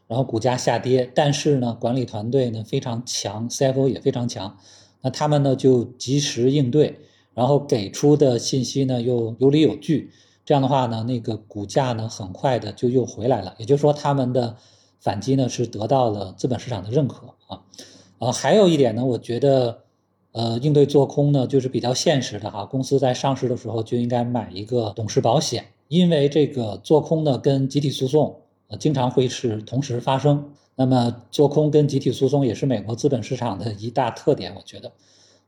然后股价下跌，但是呢管理团队呢非常强，CFO 也非常强，那他们呢就及时应对，然后给出的信息呢又有理有据，这样的话呢那个股价呢很快的就又回来了，也就是说他们的反击呢是得到了资本市场的认可啊，呃还有一点呢我觉得。呃，应对做空呢，就是比较现实的哈。公司在上市的时候就应该买一个董事保险，因为这个做空呢跟集体诉讼经常会是同时发生。那么做空跟集体诉讼也是美国资本市场的一大特点，我觉得。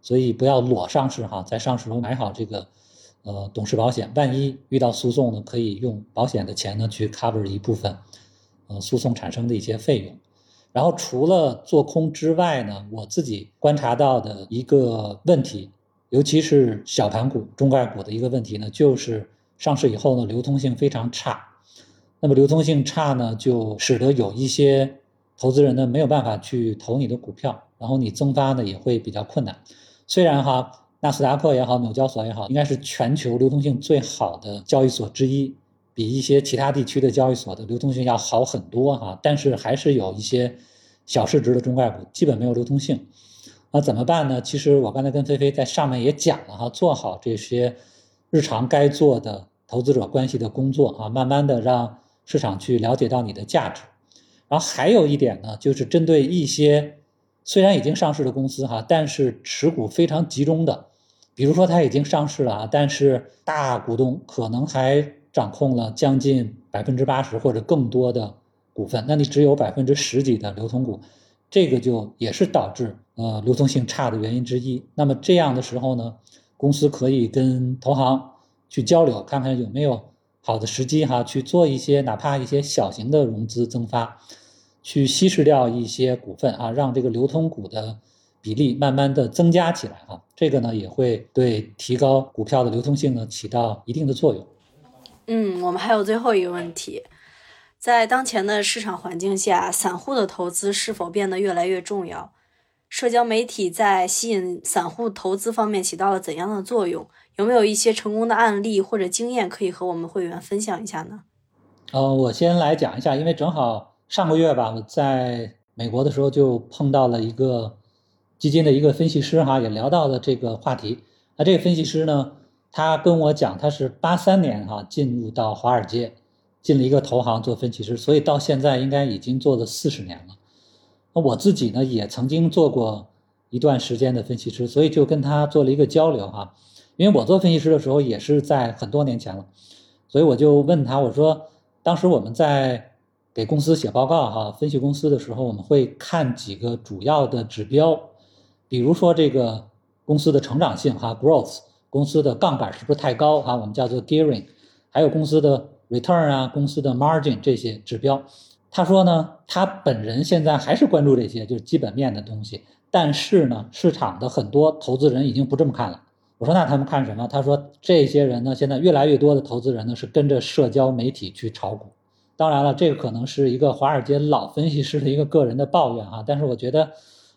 所以不要裸上市哈，在上市时候买好这个呃董事保险，万一遇到诉讼呢，可以用保险的钱呢去 cover 一部分。呃诉讼产生的一些费用。然后除了做空之外呢，我自己观察到的一个问题，尤其是小盘股、中概股的一个问题呢，就是上市以后呢，流通性非常差。那么流通性差呢，就使得有一些投资人呢没有办法去投你的股票，然后你增发呢也会比较困难。虽然哈，纳斯达克也好，纽交所也好，应该是全球流通性最好的交易所之一，比一些其他地区的交易所的流通性要好很多哈。但是还是有一些小市值的中概股基本没有流通性，那怎么办呢？其实我刚才跟菲菲在上面也讲了哈，做好这些日常该做的投资者关系的工作啊，慢慢的让。市场去了解到你的价值，然后还有一点呢，就是针对一些虽然已经上市的公司哈，但是持股非常集中的，比如说它已经上市了啊，但是大股东可能还掌控了将近百分之八十或者更多的股份，那你只有百分之十几的流通股，这个就也是导致呃流通性差的原因之一。那么这样的时候呢，公司可以跟投行去交流，看看有没有。好的时机哈，去做一些哪怕一些小型的融资增发，去稀释掉一些股份啊，让这个流通股的比例慢慢的增加起来啊，这个呢也会对提高股票的流通性呢起到一定的作用。嗯，我们还有最后一个问题，在当前的市场环境下，散户的投资是否变得越来越重要？社交媒体在吸引散户投资方面起到了怎样的作用？有没有一些成功的案例或者经验可以和我们会员分享一下呢？呃，我先来讲一下，因为正好上个月吧，我在美国的时候就碰到了一个基金的一个分析师哈，也聊到了这个话题。那这个分析师呢，他跟我讲，他是八三年哈进入到华尔街，进了一个投行做分析师，所以到现在应该已经做了四十年了。那我自己呢，也曾经做过一段时间的分析师，所以就跟他做了一个交流哈。因为我做分析师的时候也是在很多年前了，所以我就问他，我说当时我们在给公司写报告哈，分析公司的时候，我们会看几个主要的指标，比如说这个公司的成长性哈，growth，公司的杠杆是不是太高啊，我们叫做 gearing，还有公司的 return 啊，公司的 margin 这些指标。他说呢，他本人现在还是关注这些就是基本面的东西，但是呢，市场的很多投资人已经不这么看了。我说那他们看什么？他说这些人呢，现在越来越多的投资人呢是跟着社交媒体去炒股。当然了，这个可能是一个华尔街老分析师的一个个人的抱怨啊。但是我觉得，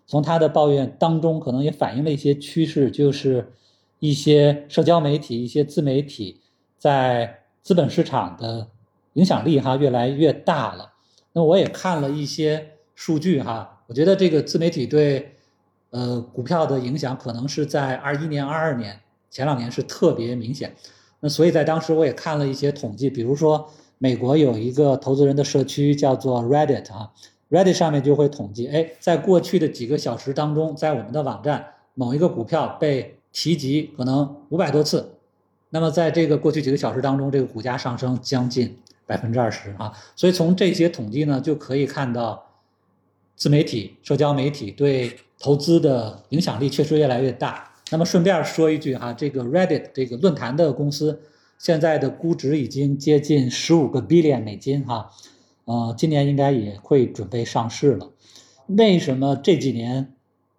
从他的抱怨当中，可能也反映了一些趋势，就是一些社交媒体、一些自媒体在资本市场的影响力哈越来越大了。那我也看了一些数据哈，我觉得这个自媒体对。呃，股票的影响可能是在二一年、二二年前两年是特别明显。那所以在当时我也看了一些统计，比如说美国有一个投资人的社区叫做 Reddit 啊，Reddit 上面就会统计，哎，在过去的几个小时当中，在我们的网站某一个股票被提及可能五百多次，那么在这个过去几个小时当中，这个股价上升将近百分之二十啊。所以从这些统计呢，就可以看到自媒体、社交媒体对。投资的影响力确实越来越大。那么顺便说一句哈，这个 Reddit 这个论坛的公司现在的估值已经接近十五个 billion 美金哈，呃，今年应该也会准备上市了。为什么这几年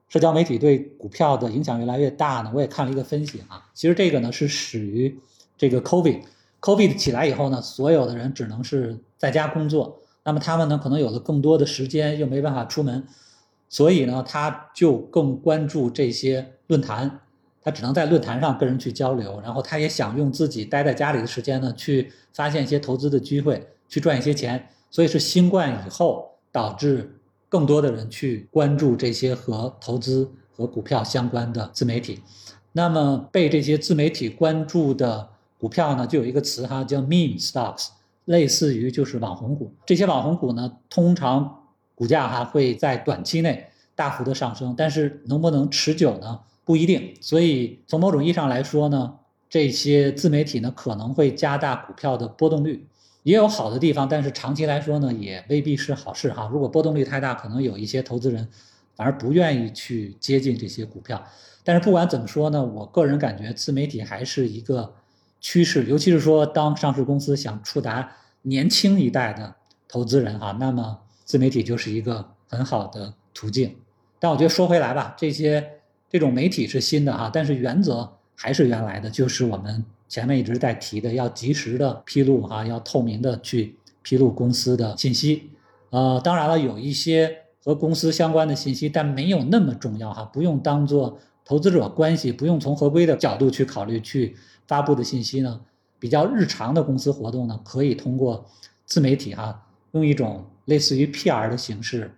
社交媒体对股票的影响越来越大呢？我也看了一个分析啊，其实这个呢是始于这个 COVID，COVID 起来以后呢，所有的人只能是在家工作，那么他们呢可能有了更多的时间，又没办法出门。所以呢，他就更关注这些论坛，他只能在论坛上跟人去交流，然后他也想用自己待在家里的时间呢，去发现一些投资的机会，去赚一些钱。所以是新冠以后导致更多的人去关注这些和投资和股票相关的自媒体。那么被这些自媒体关注的股票呢，就有一个词哈，叫 meme stocks，类似于就是网红股。这些网红股呢，通常。股价哈会在短期内大幅的上升，但是能不能持久呢？不一定。所以从某种意义上来说呢，这些自媒体呢可能会加大股票的波动率，也有好的地方，但是长期来说呢也未必是好事哈。如果波动率太大，可能有一些投资人反而不愿意去接近这些股票。但是不管怎么说呢，我个人感觉自媒体还是一个趋势，尤其是说当上市公司想触达年轻一代的。投资人哈，那么自媒体就是一个很好的途径。但我觉得说回来吧，这些这种媒体是新的哈，但是原则还是原来的，就是我们前面一直在提的，要及时的披露哈，要透明的去披露公司的信息。呃，当然了，有一些和公司相关的信息，但没有那么重要哈，不用当做投资者关系，不用从合规的角度去考虑去发布的信息呢，比较日常的公司活动呢，可以通过自媒体哈，用一种类似于 PR 的形式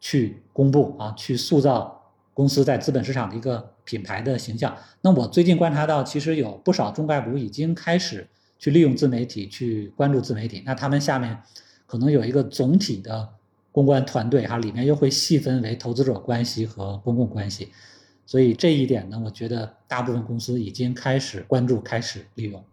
去公布啊，去塑造公司在资本市场的一个品牌的形象。那我最近观察到，其实有不少中概股已经开始去利用自媒体去关注自媒体，那他们下面。可能有一个总体的公关团队哈，里面又会细分为投资者关系和公共关系，所以这一点呢，我觉得大部分公司已经开始关注，开始利用。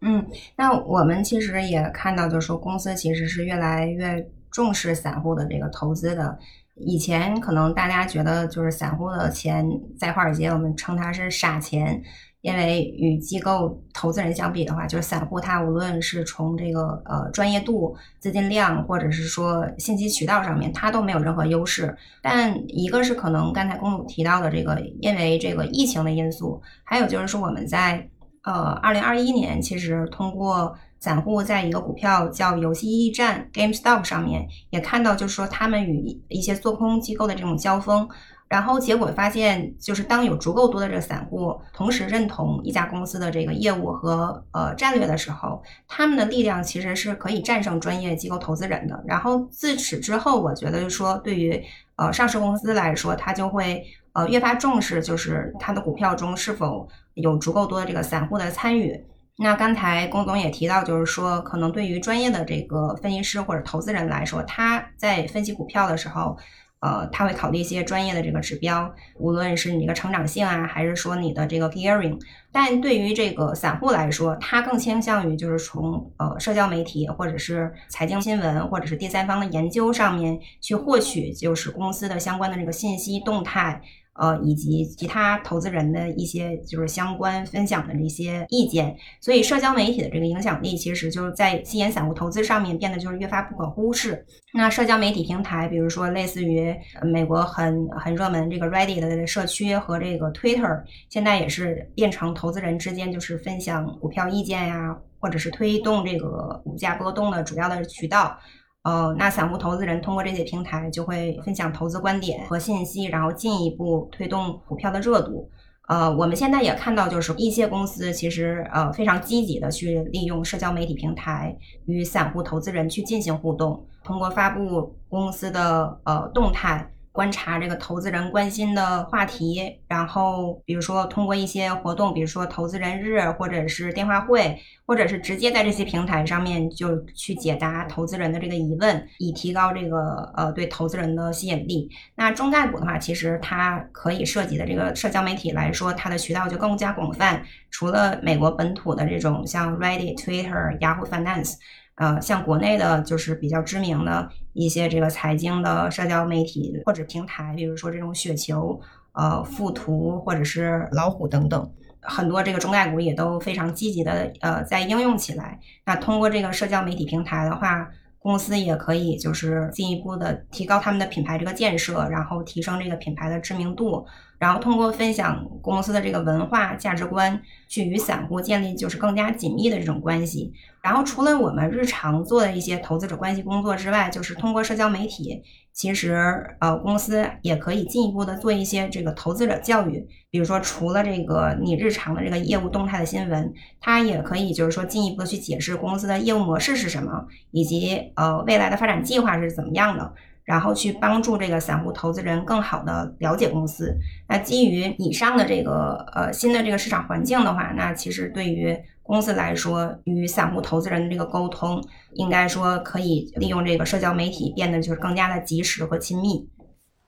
嗯，那我们其实也看到，就是说公司其实是越来越重视散户的这个投资的。以前可能大家觉得就是散户的钱在华尔街，我们称它是傻钱。因为与机构投资人相比的话，就是散户他无论是从这个呃专业度、资金量，或者是说信息渠道上面，他都没有任何优势。但一个是可能刚才公主提到的这个，因为这个疫情的因素，还有就是说我们在呃二零二一年，其实通过散户在一个股票叫游戏驿站 GameStop 上面，也看到就是说他们与一些做空机构的这种交锋。然后结果发现，就是当有足够多的这个散户同时认同一家公司的这个业务和呃战略的时候，他们的力量其实是可以战胜专业机构投资人的。然后自此之后，我觉得就说对于呃上市公司来说，他就会呃越发重视，就是他的股票中是否有足够多的这个散户的参与。那刚才龚总也提到，就是说可能对于专业的这个分析师或者投资人来说，他在分析股票的时候。呃，他会考虑一些专业的这个指标，无论是你的成长性啊，还是说你的这个 gearing。但对于这个散户来说，他更倾向于就是从呃社交媒体或者是财经新闻或者是第三方的研究上面去获取，就是公司的相关的这个信息动态。呃，以及其他投资人的一些就是相关分享的这些意见，所以社交媒体的这个影响力，其实就是在吸引散户投资上面变得就是越发不可忽视。那社交媒体平台，比如说类似于美国很很热门这个 Reddit 的社区和这个 Twitter，现在也是变成投资人之间就是分享股票意见呀，或者是推动这个股价波动的主要的渠道。呃，那散户投资人通过这些平台就会分享投资观点和信息，然后进一步推动股票的热度。呃，我们现在也看到，就是一些公司其实呃非常积极的去利用社交媒体平台与散户投资人去进行互动，通过发布公司的呃动态。观察这个投资人关心的话题，然后比如说通过一些活动，比如说投资人日，或者是电话会，或者是直接在这些平台上面就去解答投资人的这个疑问，以提高这个呃对投资人的吸引力。那中概股的话，其实它可以涉及的这个社交媒体来说，它的渠道就更加广泛。除了美国本土的这种像 Reddit、Twitter、Yahoo Finance。呃，像国内的，就是比较知名的一些这个财经的社交媒体或者平台，比如说这种雪球、呃富途或者是老虎等等，很多这个中概股也都非常积极的呃在应用起来。那通过这个社交媒体平台的话，公司也可以就是进一步的提高他们的品牌这个建设，然后提升这个品牌的知名度。然后通过分享公司的这个文化价值观，去与散户建立就是更加紧密的这种关系。然后除了我们日常做的一些投资者关系工作之外，就是通过社交媒体，其实呃公司也可以进一步的做一些这个投资者教育。比如说除了这个你日常的这个业务动态的新闻，它也可以就是说进一步的去解释公司的业务模式是什么，以及呃未来的发展计划是怎么样的。然后去帮助这个散户投资人更好的了解公司。那基于以上的这个呃新的这个市场环境的话，那其实对于公司来说，与散户投资人的这个沟通，应该说可以利用这个社交媒体变得就是更加的及时和亲密。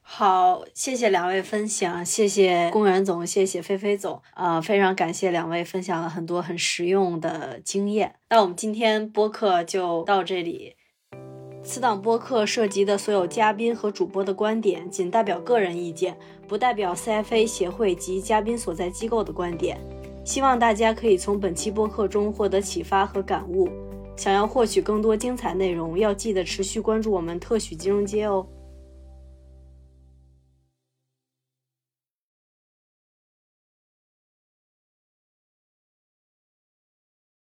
好，谢谢两位分享，谢谢公园总，谢谢菲菲总，呃，非常感谢两位分享了很多很实用的经验。那我们今天播客就到这里。此档播客涉及的所有嘉宾和主播的观点，仅代表个人意见，不代表 CFA 协会及嘉宾所在机构的观点。希望大家可以从本期播客中获得启发和感悟。想要获取更多精彩内容，要记得持续关注我们特许金融街哦。